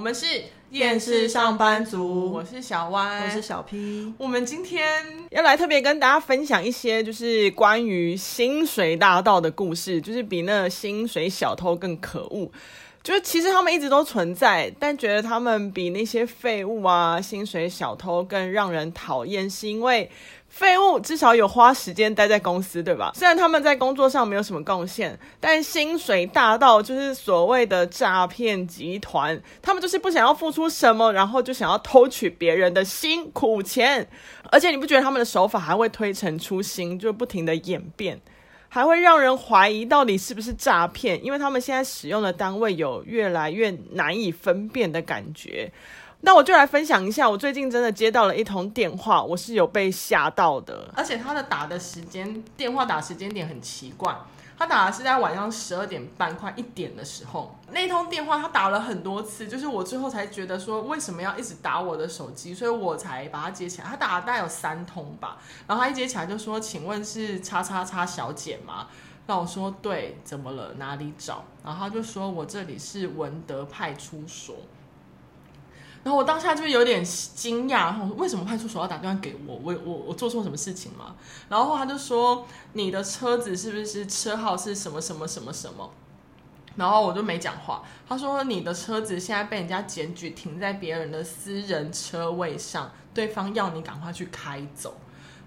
我们是厌世上班族，我是小歪，我是小 P。我们今天要来特别跟大家分享一些，就是关于薪水大盗的故事，就是比那薪水小偷更可恶。就是其实他们一直都存在，但觉得他们比那些废物啊、薪水小偷更让人讨厌，是因为。废物至少有花时间待在公司，对吧？虽然他们在工作上没有什么贡献，但薪水大到就是所谓的诈骗集团，他们就是不想要付出什么，然后就想要偷取别人的辛苦钱。而且你不觉得他们的手法还会推陈出新，就不停的演变，还会让人怀疑到底是不是诈骗？因为他们现在使用的单位有越来越难以分辨的感觉。那我就来分享一下，我最近真的接到了一通电话，我是有被吓到的，而且他的打的时间，电话打时间点很奇怪，他打的是在晚上十二点半快一点的时候，那通电话他打了很多次，就是我最后才觉得说为什么要一直打我的手机，所以我才把他接起来。他打了大概有三通吧，然后他一接起来就说：“请问是叉叉叉小姐吗？”那我说：“对，怎么了？哪里找？”然后他就说：“我这里是文德派出所。”然后我当下就有点惊讶，然后为什么派出所要打电话给我？我我我做错什么事情吗？然后他就说，你的车子是不是车号是什么什么什么什么？然后我就没讲话。他说，你的车子现在被人家检举停在别人的私人车位上，对方要你赶快去开走。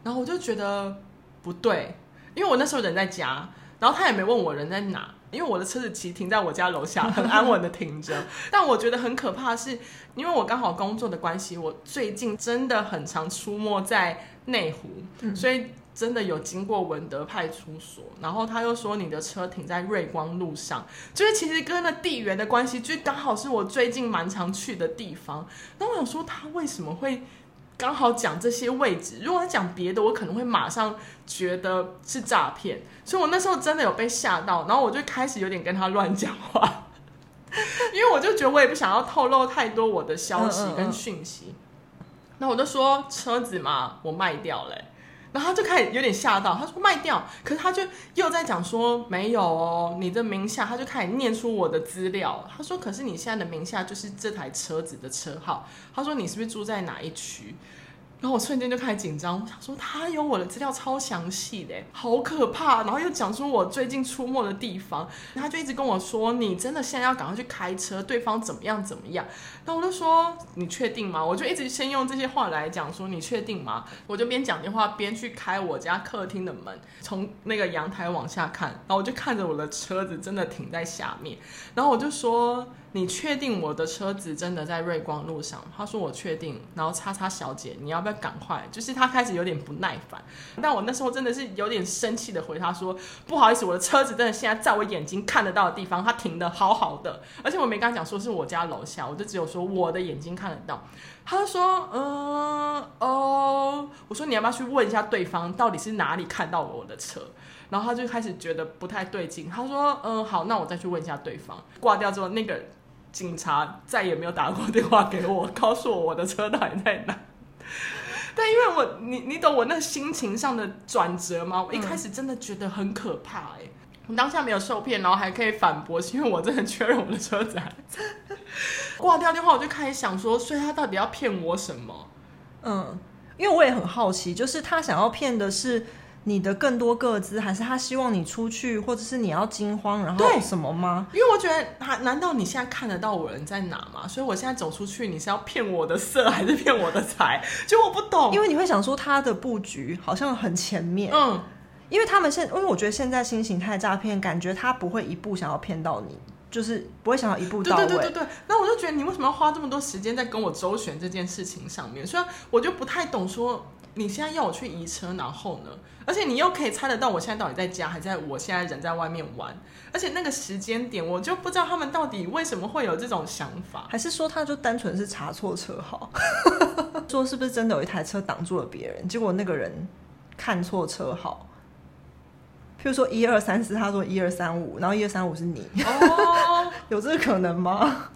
然后我就觉得不对，因为我那时候人在家，然后他也没问我人在哪。因为我的车子其实停在我家楼下，很安稳的停着。但我觉得很可怕的是，因为我刚好工作的关系，我最近真的很常出没在内湖，嗯，所以真的有经过文德派出所。然后他又说你的车停在瑞光路上，就是其实跟那地缘的关系，就刚好是我最近蛮常去的地方。那我想说，他为什么会？刚好讲这些位置，如果他讲别的，我可能会马上觉得是诈骗，所以我那时候真的有被吓到，然后我就开始有点跟他乱讲话，因为我就觉得我也不想要透露太多我的消息跟讯息，那我就说车子嘛，我卖掉了。然后他就开始有点吓到，他说卖掉，可是他就又在讲说没有哦，你的名下，他就开始念出我的资料。他说，可是你现在的名下就是这台车子的车号。他说你是不是住在哪一区？然后我瞬间就开始紧张，我想说他有我的资料超详细的，好可怕。然后又讲出我最近出没的地方，他就一直跟我说，你真的现在要赶快去开车，对方怎么样怎么样。然后我就说你确定吗？我就一直先用这些话来讲说你确定吗？我就边讲电话边去开我家客厅的门，从那个阳台往下看，然后我就看着我的车子真的停在下面，然后我就说。你确定我的车子真的在瑞光路上？他说我确定。然后叉叉小姐，你要不要赶快？就是他开始有点不耐烦。但我那时候真的是有点生气的回他说：不好意思，我的车子真的现在在我眼睛看得到的地方，它停得好好的。而且我没跟他讲说是我家楼下，我就只有说我的眼睛看得到。他说：嗯哦。我说你要不要去问一下对方，到底是哪里看到我的车？然后他就开始觉得不太对劲。他说：嗯好，那我再去问一下对方。挂掉之后，那个。警察再也没有打过电话给我，告诉我我的车到底在哪。但因为我，你你懂我那心情上的转折吗？我一开始真的觉得很可怕哎、欸，我当下没有受骗，然后还可以反驳，是因为我真的确认我的车子。挂掉电话，我就开始想说，所以他到底要骗我什么？嗯，因为我也很好奇，就是他想要骗的是。你的更多个资，还是他希望你出去，或者是你要惊慌，然后什么吗？因为我觉得，他难道你现在看得到我人在哪吗？所以我现在走出去，你是要骗我的色，还是骗我的财？就我不懂。因为你会想说，他的布局好像很前面。嗯，因为他们现，因为我觉得现在新形态诈骗，感觉他不会一步想要骗到你，就是不会想要一步到位。对对对对对。那我就觉得，你为什么要花这么多时间在跟我周旋这件事情上面？虽然我就不太懂说。你现在要我去移车，然后呢？而且你又可以猜得到我现在到底在家，还在我现在人在外面玩。而且那个时间点，我就不知道他们到底为什么会有这种想法，还是说他就单纯是查错车号？说是不是真的有一台车挡住了别人，结果那个人看错车号？譬如说一二三四，他说一二三五，然后一二三五是你，哦，有这个可能吗？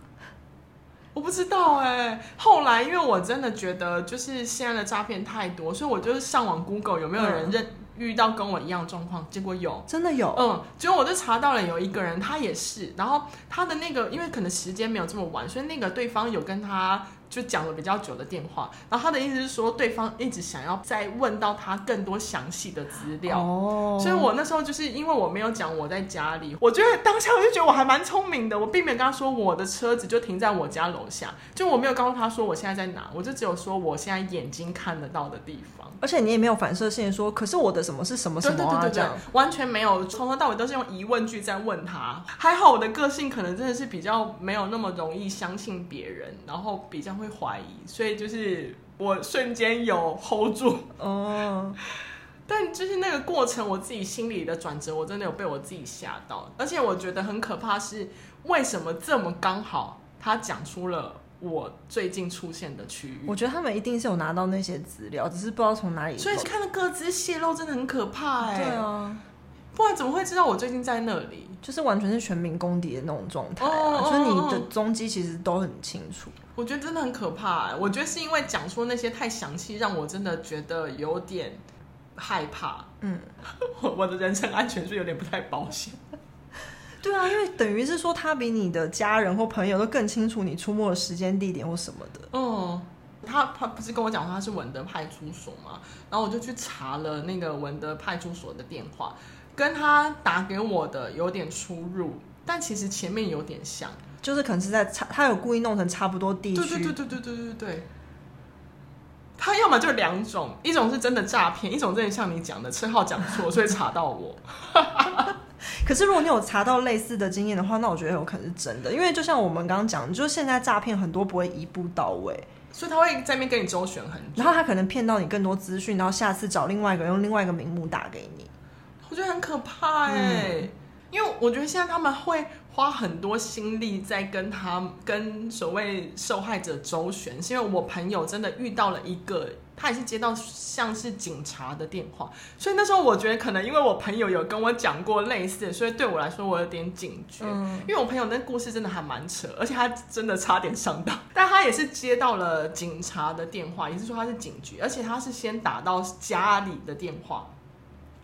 我不知道哎、欸，后来因为我真的觉得就是现在的诈骗太多，所以我就是上网 Google 有没有人认、嗯、遇到跟我一样状况？结果有，真的有，嗯，结果我就查到了有一个人，他也是，然后他的那个，因为可能时间没有这么晚，所以那个对方有跟他。就讲了比较久的电话，然后他的意思是说，对方一直想要再问到他更多详细的资料，哦，所以我那时候就是因为我没有讲我在家里，我觉得当下我就觉得我还蛮聪明的，我并没有跟他说我的车子就停在我家楼下，就我没有告诉他说我现在在哪，我就只有说我现在眼睛看得到的地方，而且你也没有反射性说，可是我的什么是什么什么啊？对对对对对，完全没有，从头到尾都是用疑问句在问他，还好我的个性可能真的是比较没有那么容易相信别人，然后比较会怀疑。所以就是我瞬间有 hold 住哦，但就是那个过程，我自己心里的转折，我真的有被我自己吓到。而且我觉得很可怕是，为什么这么刚好他讲出了我最近出现的区域？我觉得他们一定是有拿到那些资料，只是不知道从哪里。所以看到个资泄露真的很可怕哎、欸。对啊，不然怎么会知道我最近在那里？就是完全是全民公敌的那种状态啊！所以你的踪迹其实都很清楚。我觉得真的很可怕，欸，我觉得是因为讲出那些太详细，让我真的觉得有点害怕。嗯，我的人身安全是有点不太保险。对啊，因为等于是说他比你的家人或朋友都更清楚你出没的时间、地点或什么的。嗯，他他不是跟我讲说他是文德派出所嘛，然后我就去查了那个文德派出所的电话，跟他打给我的有点出入，但其实前面有点像。就是可能是在差，他有故意弄成差不多地区。对对对对对对对对。他要么就两种，一种是真的诈骗，一种真的像你讲的车号讲错，所以查到我。可是如果你有查到类似的经验的话，那我觉得有可能是真的，因为就像我们刚刚讲，就是现在诈骗很多不会一步到位，所以他会在那边跟你周旋很久，然后他可能骗到你更多资讯，然后下次找另外一个人用另外一个名目打给你，我觉得很可怕哎、欸。嗯因为我觉得现在他们会花很多心力在跟他跟所谓受害者周旋，是因为我朋友真的遇到了一个，他也是接到像是警察的电话，所以那时候我觉得可能因为我朋友有跟我讲过类似的，所以对我来说我有点警觉。嗯，因为我朋友那故事真的还蛮扯，而且他真的差点上当，但他也是接到了警察的电话，也是说他是警局，而且他是先打到家里的电话。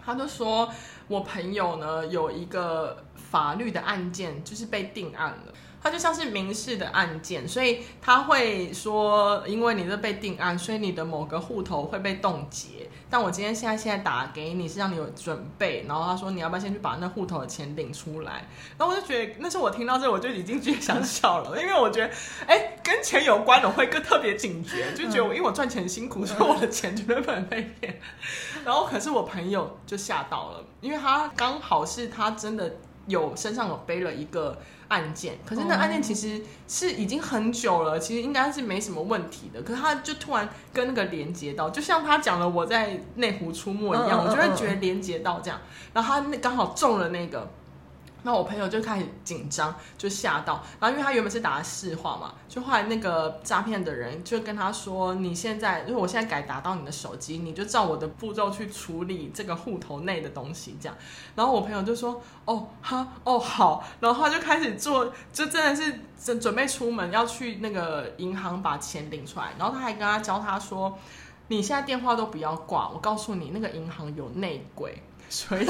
他就说，我朋友呢有一个法律的案件，就是被定案了。他就像是民事的案件，所以他会说，因为你这被定案，所以你的某个户头会被冻结。但我今天现在现在打给你是让你有准备，然后他说你要不要先去把那户头的钱领出来？然后我就觉得那时候我听到这，我就已经觉得想笑了，因为我觉得哎，跟钱有关的我会更特别警觉，就觉得我因为我赚钱辛苦，所以我的钱绝对不能被骗。然后可是我朋友就吓到了，因为他刚好是他真的有身上有背了一个。案件，可是那案件其实是已经很久了，其实应该是没什么问题的。可是他就突然跟那个连接到，就像他讲了我在内湖出没一样，我就会觉得连接到这样。然后他那刚好中了那个。那我朋友就开始紧张，就吓到。然后因为他原本是打市话嘛，就后来那个诈骗的人就跟他说：“你现在，因为我现在改打到你的手机，你就照我的步骤去处理这个户头内的东西。”这样。然后我朋友就说：“哦，哈，哦，好。”然后他就开始做，就真的是准准备出门要去那个银行把钱领出来。然后他还跟他教他说：“你现在电话都不要挂，我告诉你，那个银行有内鬼，所以。”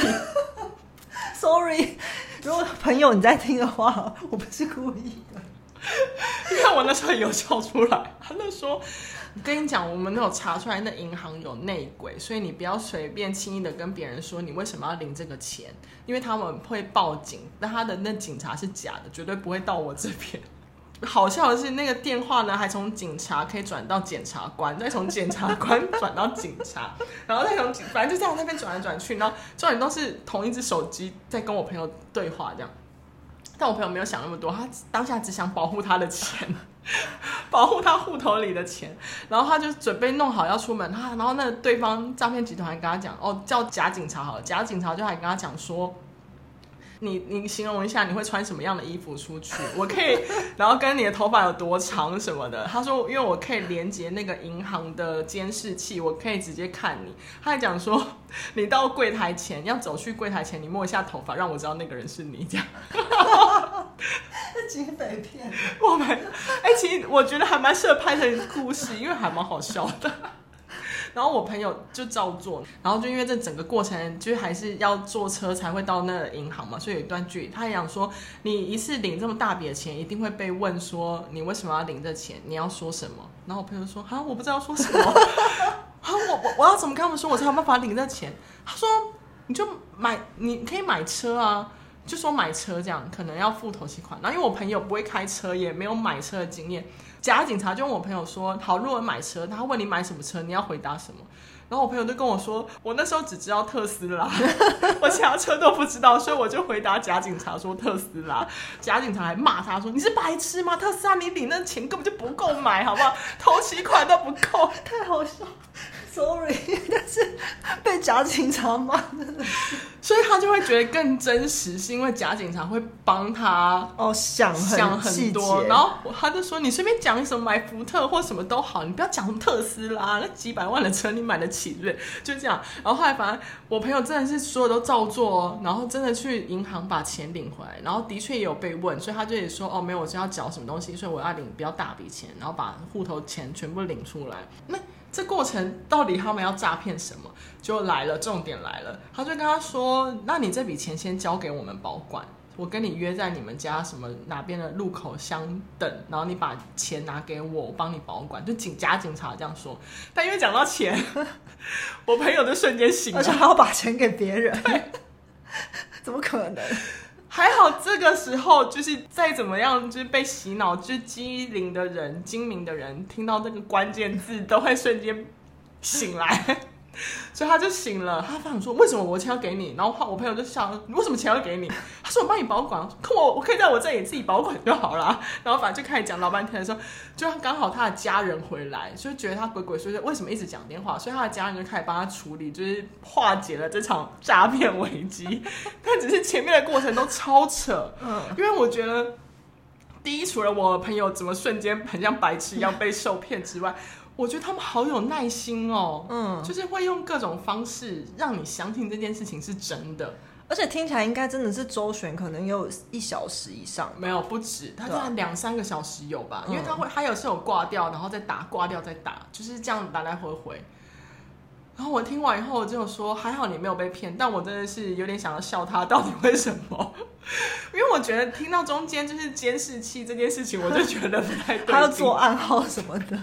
Sorry，如果朋友你在听的话，我不是故意的，因为我那时候有笑出来。他那说：“我跟你讲，我们都有查出来，那银行有内鬼，所以你不要随便轻易的跟别人说你为什么要领这个钱，因为他们会报警，那他的那警察是假的，绝对不会到我这边。”好笑的是，那个电话呢，还从警察可以转到检察官，再从检察官转到警察，然后再从，反正就这样那边转来转去，然后重点都是同一只手机在跟我朋友对话这样。但我朋友没有想那么多，他当下只想保护他的钱，保护他户头里的钱，然后他就准备弄好要出门，他然后那对方诈骗集团还跟他讲，哦，叫假警察好了，假警察就还跟他讲说。你你形容一下你会穿什么样的衣服出去？我可以，然后跟你的头发有多长什么的。他说，因为我可以连接那个银行的监视器，我可以直接看你。他还讲说，你到柜台前要走去柜台前，你摸一下头发，让我知道那个人是你。这样，这警匪片，我们哎、欸，其实我觉得还蛮适合拍成故事，因为还蛮好笑的。然后我朋友就照做，然后就因为这整个过程就是还是要坐车才会到那个银行嘛，所以有一段距离。他也想说，你一次领这么大笔的钱，一定会被问说你为什么要领这钱，你要说什么？然后我朋友说，啊，我不知道说什么，啊，我我我要怎么跟他们说，我才有办法领这钱？他说，你就买，你可以买车啊。就说买车这样可能要付头期款，然后因为我朋友不会开车，也没有买车的经验，假警察就问我朋友说：“好，如果买车，他问你买什么车，你要回答什么？”然后我朋友就跟我说：“我那时候只知道特斯拉，我其他车都不知道，所以我就回答假警察说特斯拉。”假警察还骂他说：“你是白痴吗？特斯拉你领那钱根本就不够买，好不好？头期款都不够，太好笑。” Sorry，但是被假警察骂的，所以他就会觉得更真实，是因为假警察会帮他哦想想很多，然后他就说，你随便讲什么买福特或什么都好，你不要讲什么特斯拉那几百万的车你买得起对不对？就这样，然后后来反正我朋友真的是所有都照做，然后真的去银行把钱领回来，然后的确也有被问，所以他就也说哦没有，我是要缴什么东西，所以我要领比较大笔钱，然后把户头钱全部领出来，那。这过程到底他们要诈骗什么？就来了，重点来了。他就跟他说：“那你这笔钱先交给我们保管，我跟你约在你们家什么哪边的路口相等，然后你把钱拿给我，我帮你保管。”就警假警察这样说。但因为讲到钱，我朋友就瞬间醒了，而且还要把钱给别人，怎么可能？还好这个时候，就是再怎么样，就是被洗脑，就是机灵的人、精明的人，听到这个关键字都会瞬间醒来。所以他就醒了，他反正说：“为什么我钱要给你？”然后我朋友就笑：“你为什么钱要给你？”他说：“我帮你保管，可我我可以在我这里自己保管就好了。”然后反正就开始讲老半天的时候，就刚好他的家人回来，就觉得他鬼鬼祟祟，为什么一直讲电话？所以他的家人就开始帮他处理，就是化解了这场诈骗危机。但只是前面的过程都超扯，嗯，因为我觉得第一，除了我朋友怎么瞬间很像白痴一样被受骗之外。我觉得他们好有耐心哦，嗯，就是会用各种方式让你相信这件事情是真的，而且听起来应该真的是周旋，可能有一小时以上，没有不止，他大概两三个小时有吧，因为他会他有时候挂掉，然后再打，挂掉再打，就是这样来来回回。然后我听完以后我就说，还好你没有被骗，但我真的是有点想要笑他到底为什么，因为我觉得听到中间就是监视器这件事情，我就觉得不太对，他要做暗号什么的。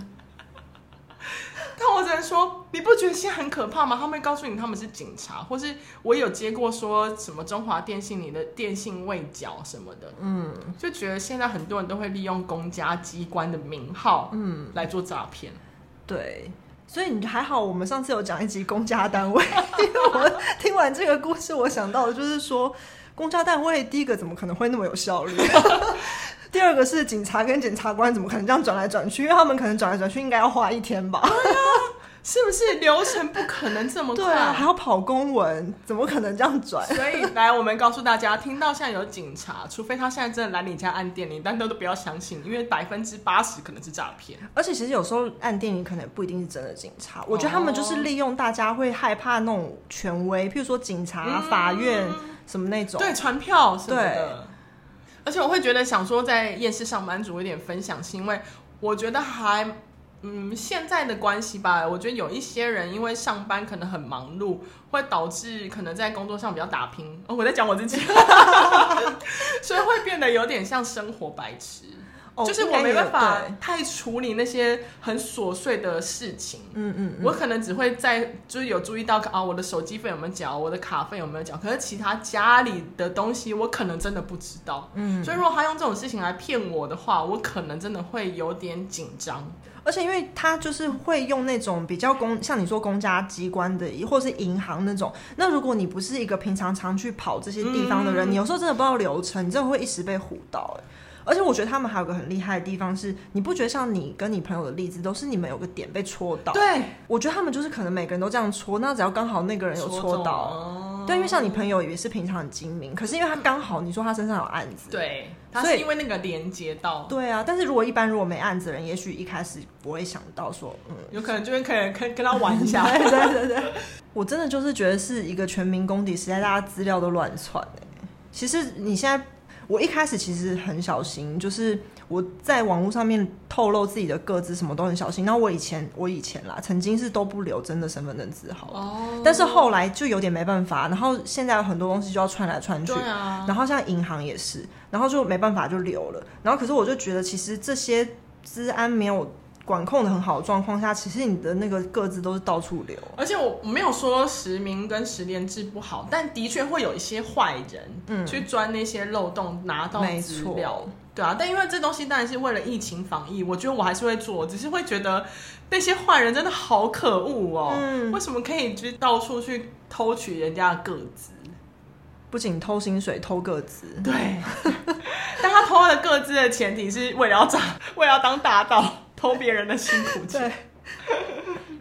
但我只能说，你不觉得现在很可怕吗？他们会告诉你他们是警察，或是我有接过说什么中华电信你的电信未缴什么的，嗯，就觉得现在很多人都会利用公家机关的名号，嗯，来做诈骗。对，所以你还好，我们上次有讲一集公家单位，因 为我听完这个故事，我想到的就是说，公家单位第一个怎么可能会那么有效率？第二个是警察跟检察官怎么可能这样转来转去？因为他们可能转来转去应该要花一天吧？是不是流程不可能这么快？对啊，还要跑公文，怎么可能这样转？所以来，我们告诉大家，听到现在有警察，除非他现在真的来你家按电铃，但都都不要相信，因为百分之八十可能是诈骗。而且其实有时候按电铃可能也不一定是真的警察，我觉得他们就是利用大家会害怕那种权威，譬如说警察、嗯、法院什么那种，对，传票什么的。而且我会觉得想说在夜市上班族有点分享，是因为我觉得还嗯现在的关系吧，我觉得有一些人因为上班可能很忙碌，会导致可能在工作上比较打拼。哦，我在讲我自己，所以会变得有点像生活白痴。就是我没办法太处理那些很琐碎的事情，嗯嗯，我可能只会在就是有注意到啊，我的手机费有没有缴，我的卡费有没有缴，可是其他家里的东西我可能真的不知道，嗯，所以如果他用这种事情来骗我的话，我可能真的会有点紧张，而且因为他就是会用那种比较公，像你说公家机关的，或是银行那种，那如果你不是一个平常常去跑这些地方的人，嗯，你有时候真的不知道流程，你真的会一时被唬到，欸，而且我觉得他们还有个很厉害的地方是，你不觉得像你跟你朋友的例子，都是你们有个点被戳到？对，我觉得他们就是可能每个人都这样戳，那只要刚好那个人有戳到，对，因为像你朋友也是平常很精明，可是因为他刚好你说他身上有案子，对，他是因为那个连接到，对啊。但是如果一般如果没案子的人，也许一开始不会想到说，嗯，有可能就边可以跟跟他玩一下，对对对对。我真的就是觉得是一个全民公敌时代，大家资料都乱窜，其实你现在。我一开始其实很小心，就是我在网络上面透露自己的个资什么都很小心。然后我以前我以前啦，曾经是都不留真的身份证字号，哦，但是后来就有点没办法。然后现在有很多东西就要串来串去，啊、然后像银行也是，然后就没办法就留了。然后可是我就觉得，其实这些资安没有。管控的很好的状况下，其实你的那个个资都是到处流。而且我没有说实名跟实联制不好，但的确会有一些坏人，嗯，去钻那些漏洞拿到资料，对啊。但因为这东西当然是为了疫情防疫，我觉得我还是会做，只是会觉得那些坏人真的好可恶哦，嗯，为什么可以就是到处去偷取人家的个资？不仅偷薪水，偷个资，对。但他偷了个资的前提是为了要长，为了要当大盗。偷别人的辛苦钱。对，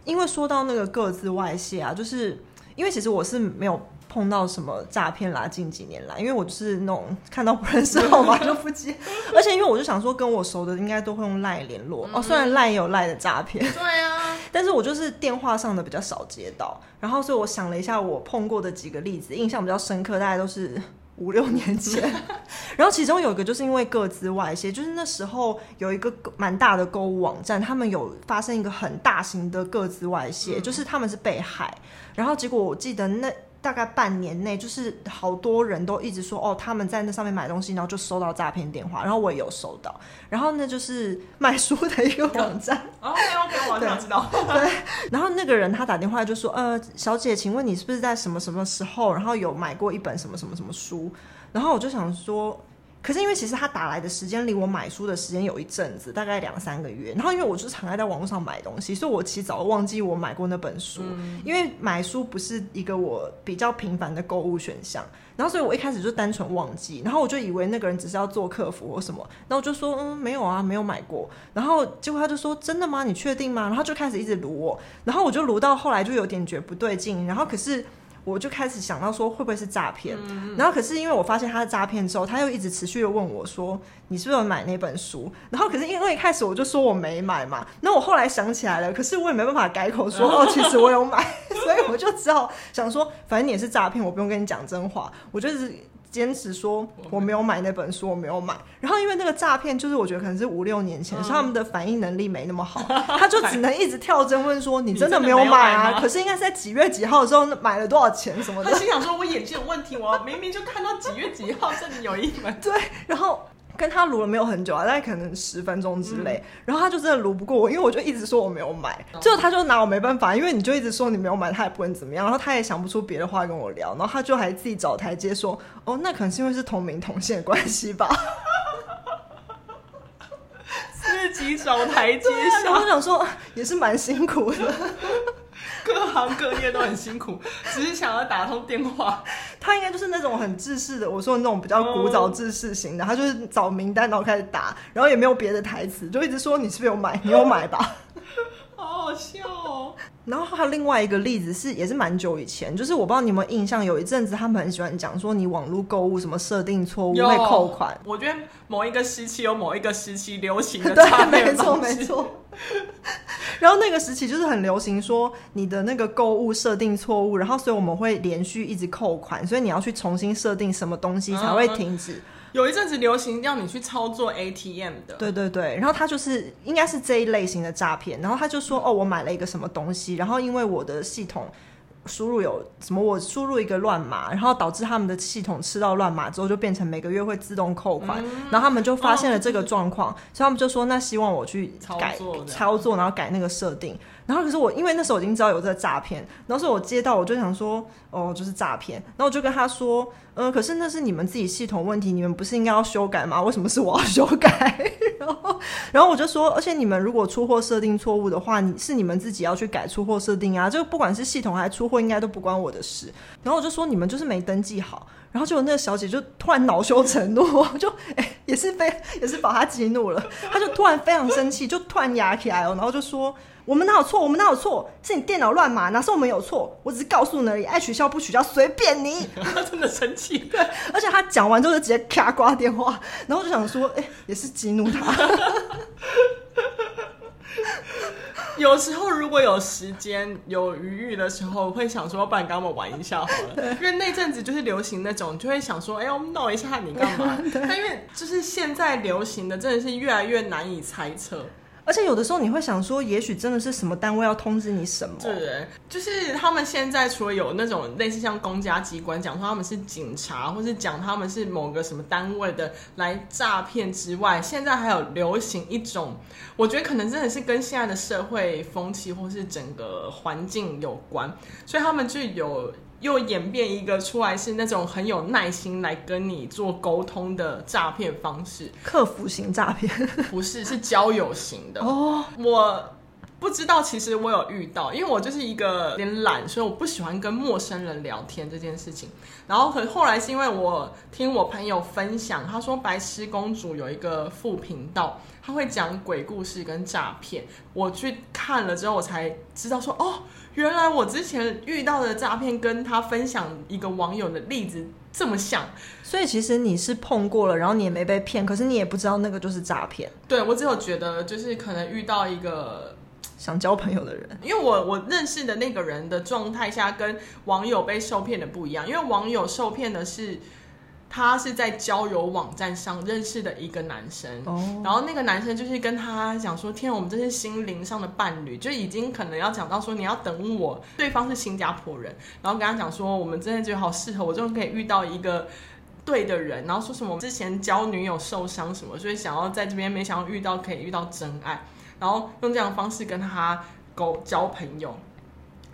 因为说到那个各自外泄啊，就是因为其实我是没有碰到什么诈骗啦，近几年来，因为我就是那种看到不认识号码 就不接，而且因为我就想说跟我熟的应该都会用赖联络、嗯、哦，虽然赖也有赖的诈骗，对啊，但是我就是电话上的比较少接到，然后所以我想了一下，我碰过的几个例子，印象比较深刻，大概都是。五六年前，然后其中有一个就是因为各自外泄，就是那时候有一个蛮大的购物网站，他们有发生一个很大型的各自外泄，就是他们是被害，然后结果我记得那。大概半年内，就是好多人都一直说哦，他们在那上面买东西，然后就收到诈骗电话，然后我也有收到，然后那就是卖书的一个网站。哦，OK OK，我想知道。对，然后那个人他打电话就说，呃，小姐，请问你是不是在什么什么时候，然后有买过一本什么什么什么书？然后我就想说。可是因为其实他打来的时间离我买书的时间有一阵子，大概两三个月。然后因为我就是常爱在网络上买东西，所以我其实早就忘记我买过那本书。嗯。因为买书不是一个我比较频繁的购物选项。然后所以我一开始就单纯忘记，然后我就以为那个人只是要做客服或什么。然后我就说嗯，没有啊，没有买过。然后结果他就说真的吗？你确定吗？然后就开始一直撸我。然后我就撸到后来就有点觉不对劲。然后可是。我就开始想到说会不会是诈骗，嗯，然后可是因为我发现他是诈骗之后，他又一直持续的问我说，你是不是有买那本书？然后可是因为一开始我就说我没买嘛，那我后来想起来了，可是我也没办法改口说 哦，其实我有买，所以我就只好想说，反正你也是诈骗，我不用跟你讲真话，我就是。坚持说我没有买那本书，我没有买。然后因为那个诈骗，就是我觉得可能是五六年前，所以他们的反应能力没那么好，他就只能一直跳针问说：“你真的没有买啊？”可是应该是在几月几号的时候买了多少钱什么的。他心想说：“我眼睛有问题，我明明就看到几月几号这里有一本。”对，然后。跟他撸了没有很久啊，大概可能十分钟之类，嗯，然后他就真的撸不过我，因为我就一直说我没有买，最后他就拿我没办法，因为你就一直说你没有买，他也不能怎么样，然后他也想不出别的话跟我聊，然后他就还自己找台阶说，哦，那可能是因为是同名同姓的关系吧，自己找台阶下，我想说也是蛮辛苦的。各行各业都很辛苦，只是想要打通电话。他应该就是那种很制式的，我说的那种比较古早制式型的，他就是找名单，然后开始打，然后也没有别的台词，就一直说你是不是有买？你有买吧？好好笑哦。然后还有另外一个例子是，也是蛮久以前，就是我不知道你有没有印象，有一阵子他们很喜欢讲说你网络购物什么设定错误会扣款。我觉得某一个时期有某一个时期流行的，对，没错没错。然后那个时期就是很流行说你的那个购物设定错误，然后所以我们会连续一直扣款，所以你要去重新设定什么东西才会停止。嗯有一阵子流行要你去操作 ATM 的，对对对，然后他就是应该是这一类型的诈骗，然后他就说哦，我买了一个什么东西，然后因为我的系统输入有什么，我输入一个乱码，然后导致他们的系统吃到乱码之后，就变成每个月会自动扣款，嗯、然后他们就发现了这个状况，哦、所以他们就说那希望我去改操作，操作，然后改那个设定。然后可是我因为那时候已经知道有这个诈骗，然后所以我接到我就想说，哦，就是诈骗。然后我就跟他说，嗯、可是那是你们自己系统问题，你们不是应该要修改吗？为什么是我要修改？然后，然后我就说，而且你们如果出货设定错误的话，你是你们自己要去改出货设定啊。这个不管是系统还是出货，应该都不关我的事。然后我就说，你们就是没登记好。然后就有那个小姐就突然恼羞成怒，就哎也是被也是把她激怒了，她就突然非常生气，就突然压起来哦，然后就说。我们哪有错？我们哪有错？是你电脑乱码，哪是我们有错？我只是告诉你而已，爱取消不取消随便你。他 真的生气，对，而且他讲完之后就直接咔挂电话，然后就想说，哎、欸，也是激怒他。有时候如果有时间有余裕的时候，会想说，不然跟他们玩一下好了。因为那阵子就是流行那种，就会想说，哎、欸，我们闹一下你干嘛？但因为就是现在流行的真的是越来越难以猜测。而且有的时候你会想说，也许真的是什么单位要通知你什么？对，就是他们现在除了有那种类似像公家机关讲说他们是警察，或是讲他们是某个什么单位的来诈骗之外，现在还有流行一种，我觉得可能真的是跟现在的社会风气或是整个环境有关，所以他们就有。又演变一个出来是那种很有耐心来跟你做沟通的诈骗方式，客服型诈骗。不是，是交友型的。哦。我不知道，其实我有遇到，因为我就是一个有点懒，所以我不喜欢跟陌生人聊天这件事情。然后可后来是因为我听我朋友分享，他说白痴公主有一个副频道，他会讲鬼故事跟诈骗。我去看了之后，我才知道说哦。原来我之前遇到的诈骗跟他分享一个网友的例子这么像，所以其实你是碰过了，然后你也没被骗，可是你也不知道那个就是诈骗。对，我只有觉得就是可能遇到一个想交朋友的人，因为我我认识的那个人的状态下跟网友被受骗的不一样，因为网友受骗的是。他是在交友网站上认识的一个男生，oh. 然后那个男生就是跟他讲说：“天，我们这是心灵上的伴侣，就已经可能要讲到说你要等我。”对方是新加坡人，然后跟他讲说：“我们真的觉得好适合，我终于可以遇到一个对的人。”然后说什么之前交女友受伤什么，所以想要在这边没想到遇到可以遇到真爱，然后用这样的方式跟他沟交朋友。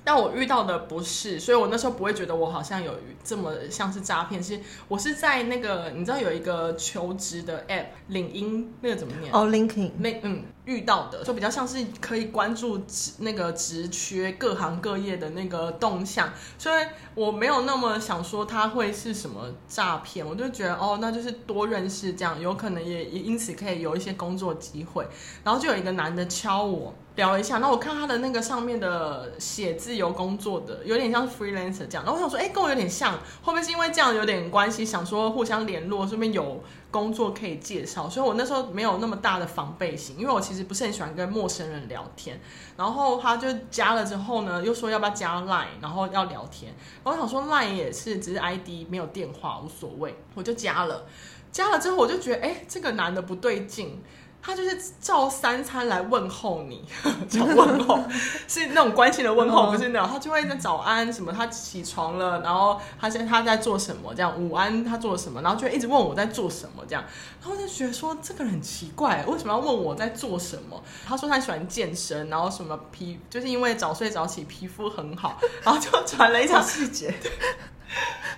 但我遇到的不是，所以我那时候不会觉得我好像有这么像是诈骗。是，我是在那个你知道有一个求职的 app，领英那个怎么念？哦、oh，LinkedIn。那嗯，遇到的就比较像是可以关注那个职缺，各行各业的那个动向，所以我没有那么想说他会是什么诈骗。我就觉得哦，那就是多认识这样，有可能也也因此可以有一些工作机会。然后就有一个男的敲我。聊一下，那我看他的那个上面的写自由工作的，有点像 freelancer 这样。然后我想说，哎、跟我有点像，会不会是因为这样有点关系，想说互相联络，顺便有工作可以介绍。所以我那时候没有那么大的防备心，因为我其实不是很喜欢跟陌生人聊天。然后他就加了之后呢，又说要不要加 line，然后要聊天。我想说 line 也是只是 ID，没有电话，无所谓，我就加了。加了之后我就觉得，哎、欸，这个男的不对劲。他就是照三餐来问候你，叫问候 是那种关心的问候，不是那种他就会在早安什么，他起床了，然后他现在他在做什么，这样午安他做了什么，然后就一直问我在做什么，这样，然后就觉得说这个人很奇怪，为什么要问我在做什么？他说他喜欢健身，然后什么皮就是因为早睡早起皮肤很好，然后就传了一条细节。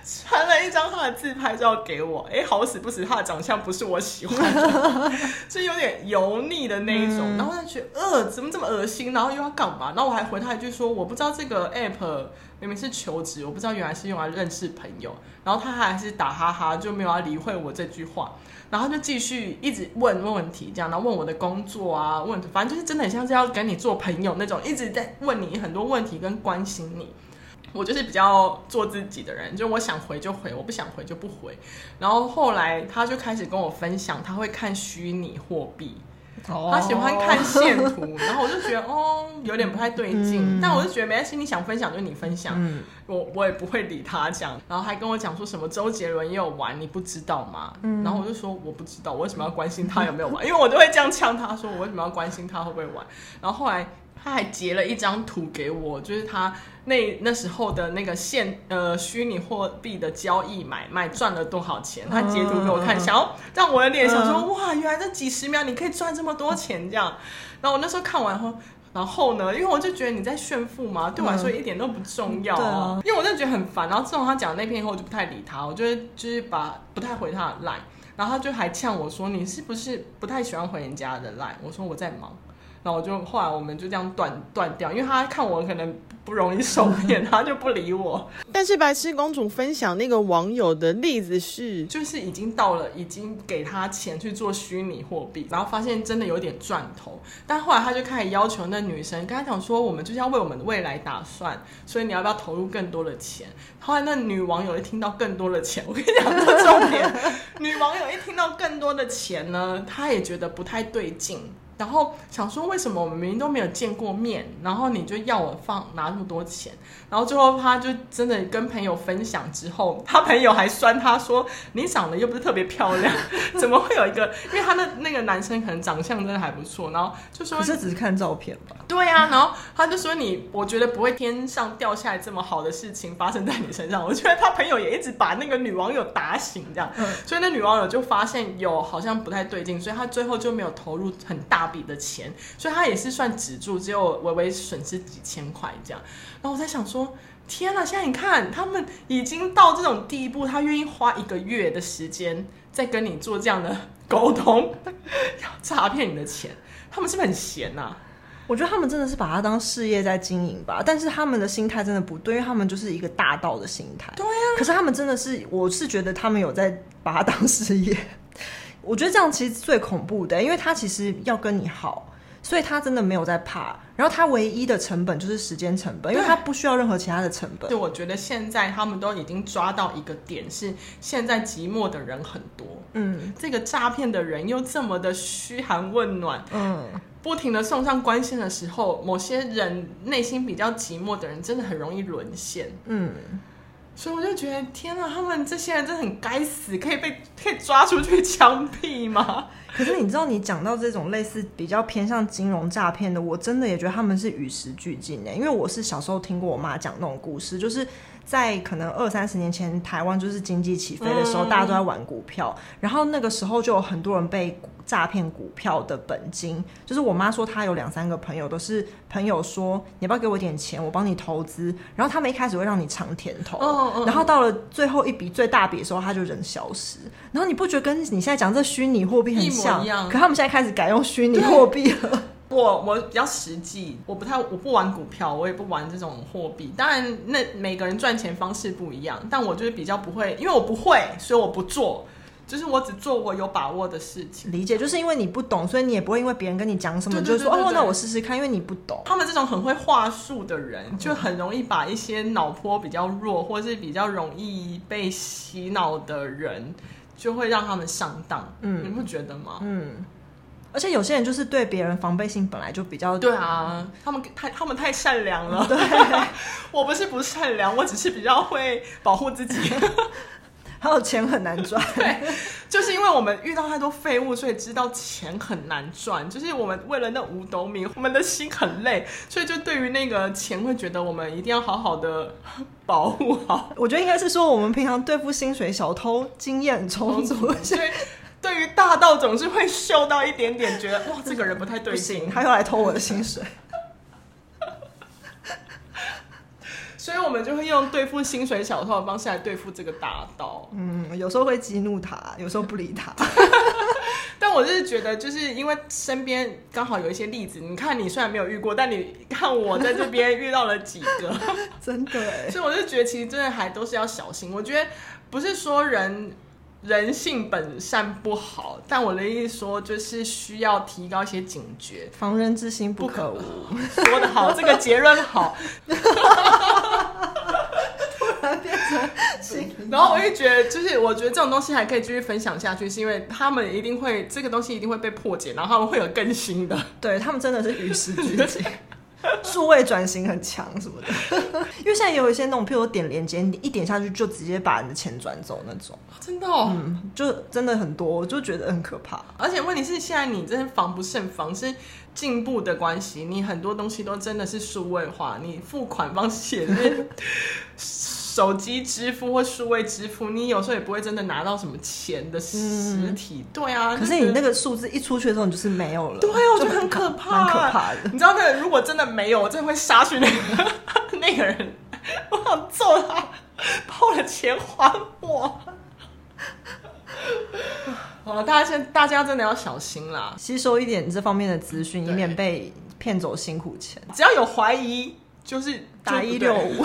传了一张他的自拍照给我，哎，好死不死，他的长相不是我喜欢的，就有点油腻的那一种，嗯、然后他就觉得，呃，怎么这么恶心？然后又要干嘛？然后我还回他一句说，我不知道这个 app 明明是求职，我不知道原来是用来认识朋友。然后他还是打哈哈，就没有要理会我这句话，然后就继续一直问问问题，这样，然后问我的工作啊，问，反正就是真的很像是要跟你做朋友那种，一直在问你很多问题跟关心你。我就是比较做自己的人，就我想回就回，我不想回就不回。然后后来他就开始跟我分享，他会看虚拟货币，他喜欢看线图，然后我就觉得哦，有点不太对劲。嗯、但我就觉得没关系，你想分享就你分享，嗯、我我也不会理他这样。然后还跟我讲说什么周杰伦也有玩，你不知道吗？嗯、然后我就说我不知道，我为什么要关心他有没有玩？因为我就会这样呛他说，我为什么要关心他会不会玩？然后后来。他还截了一张图给我，就是他那那时候的那个现呃虚拟货币的交易买卖赚了多少钱，他截图给我看，嗯、想要 让我的脸想说、嗯、哇，原来这几十秒你可以赚这么多钱这样。然后我那时候看完后，然后呢，因为我就觉得你在炫富嘛，对我来说一点都不重要啊，嗯、因为我真的觉得很烦。然后自从他讲那篇以后，我就不太理他，我就就是把不太回他的 line，然后他就还呛我说，你是不是不太喜欢回人家的 line？我说我在忙。然后我就后来我们就这样断断掉，因为他看我可能不容易受 骗，他就不理我。但是白痴公主分享那个网友的例子是，就是已经到了，已经给他钱去做虚拟货币，然后发现真的有点赚头。但后来他就开始要求那女生，跟他讲说，我们就是要为我们的未来打算，所以你要不要投入更多的钱？后来那女网友一听到更多的钱，我跟你讲这重点，女网友一听到更多的钱呢，她也觉得不太对劲。然后想说为什么我们明明都没有见过面，然后你就要我放拿那么多钱，然后最后他就真的跟朋友分享之后，他朋友还酸他说你长得又不是特别漂亮，怎么会有一个？因为他的那个男生可能长相真的还不错，然后就说可是只是看照片吧？对啊，然后他就说你，我觉得不会天上掉下来这么好的事情发生在你身上。我觉得他朋友也一直把那个女网友打醒，这样，嗯、所以那女网友就发现有好像不太对劲，所以他最后就没有投入很大笔的钱，所以他也是算止住，只有微微损失几千块这样。然后我在想说，天哪，现在你看他们已经到这种地步，他愿意花一个月的时间在跟你做这样的沟通，要诈骗你的钱，他们是不是很闲呐、啊？我觉得他们真的是把它当事业在经营吧，但是他们的心态真的不对，因为他们就是一个大道的心态。对呀。可是他们真的是，我是觉得他们有在把它当事业。我觉得这样其实最恐怖的，因为他其实要跟你好，所以他真的没有在怕。然后他唯一的成本就是时间成本，因为他不需要任何其他的成本。对我觉得现在他们都已经抓到一个点，是现在寂寞的人很多。嗯，这个诈骗的人又这么的嘘寒问暖。嗯。不停的送上关心的时候，某些人内心比较寂寞的人，真的很容易沦陷。嗯，所以我就觉得，天哪，他们这些人真的很该死，可以被可以抓出去枪毙吗？可是你知道，你讲到这种类似比较偏向金融诈骗的，我真的也觉得他们是与时俱进的。因为我是小时候听过我妈讲那种故事，就是。在可能二三十年前，台湾就是经济起飞的时候，嗯、大家都在玩股票，然后那个时候就有很多人被诈骗股票的本金。就是我妈说，她有两三个朋友，都是朋友说，你要不要给我点钱，我帮你投资。然后他们一开始会让你尝甜头，哦哦、然后到了最后一笔最大笔的时候，他就人消失。然后你不觉得跟你现在讲这虚拟货币很像？可他们现在开始改用虚拟货币了。我我比较实际，我不太我不玩股票，我也不玩这种货币。当然，那每个人赚钱方式不一样，但我就是比较不会，因为我不会，所以我不做。就是我只做我有把握的事情。理解，就是因为你不懂，所以你也不会因为别人跟你讲什么，就是说哦，那我试试看。因为你不懂，他们这种很会话术的人，就很容易把一些脑波比较弱，或是比较容易被洗脑的人，就会让他们上当。嗯，你不觉得吗？嗯。而且有些人就是对别人防备心本来就比较对啊，他们太他们太善良了。对，我不是不善良，我只是比较会保护自己。还有钱很难赚，对，就是因为我们遇到太多废物，所以知道钱很难赚。就是我们为了那五斗米，我们的心很累，所以就对于那个钱会觉得我们一定要好好的保护好。我觉得应该是说，我们平常对付薪水小偷经验很充足，所以。对于大道总是会嗅到一点点，觉得哇，这个人不太对劲，他又来偷我的薪水，所以我们就会用对付薪水小偷的方式来对付这个大盗。嗯，有时候会激怒他，有时候不理他。但我就是觉得，就是因为身边刚好有一些例子，你看你虽然没有遇过，但你看我在这边遇到了几个，真的。所以我就觉得，其实真的还都是要小心。我觉得不是说人。人性本善不好，但我的意思说，就是需要提高一些警觉。防人之心不可无，可 说的好，这个结论好。突然变成，然后我也觉得，就是我觉得这种东西还可以继续分享下去，是因为他们一定会这个东西一定会被破解，然后他们会有更新的。对，他们真的是与时俱进。数位转型很强什么的，因为现在也有一些那种，譬如说点连接，你一点下去就直接把你的钱转走那种，真的，哦，嗯，就真的很多，我就觉得很可怕。而且问题是，现在你真的防不胜防，是进步的关系，你很多东西都真的是数位化，你付款方式也是。手机支付或数位支付，你有时候也不会真的拿到什么钱的实体。嗯、对啊，可是你那个数字一出去的时候，你就是没有了。对啊，我觉得很可怕，蛮可怕的。你知道那个如果真的没有，我真的会杀去那个那个人，我想揍他，把我的钱还我。好了，大家现大家真的要小心啦，吸收一点这方面的资讯，以免被骗走辛苦钱。只要有怀疑，就是打一六五。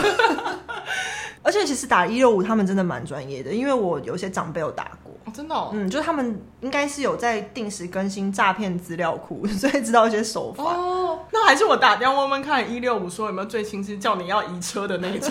而且其实打一六五，他们真的蛮专业的，因为我有些长辈有打过，哦、真的、哦，嗯，就是他们应该是有在定时更新诈骗资料库，所以知道一些手法。哦，那还是我打电话问问看一六五说有没有最新是叫你要移车的那一种，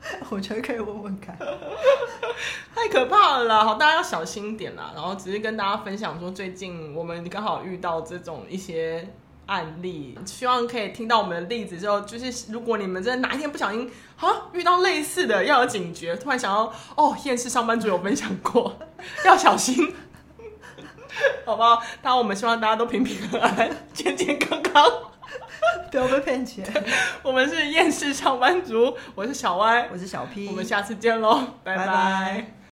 我觉得可以问问看。太可怕了！好，大家要小心点啦。然后只是跟大家分享说，最近我们刚好遇到这种一些案例，希望可以听到我们的例子之后，就是如果你们真的哪一天不小心啊遇到类似的，要有警觉，突然想要哦，厌世上班族有分享过，要小心，好不好？当然我们希望大家都平平安安、健健康康，不要被骗钱。我们是厌世上班族，我是小歪，我是小 P，我们下次见喽，拜拜。拜拜。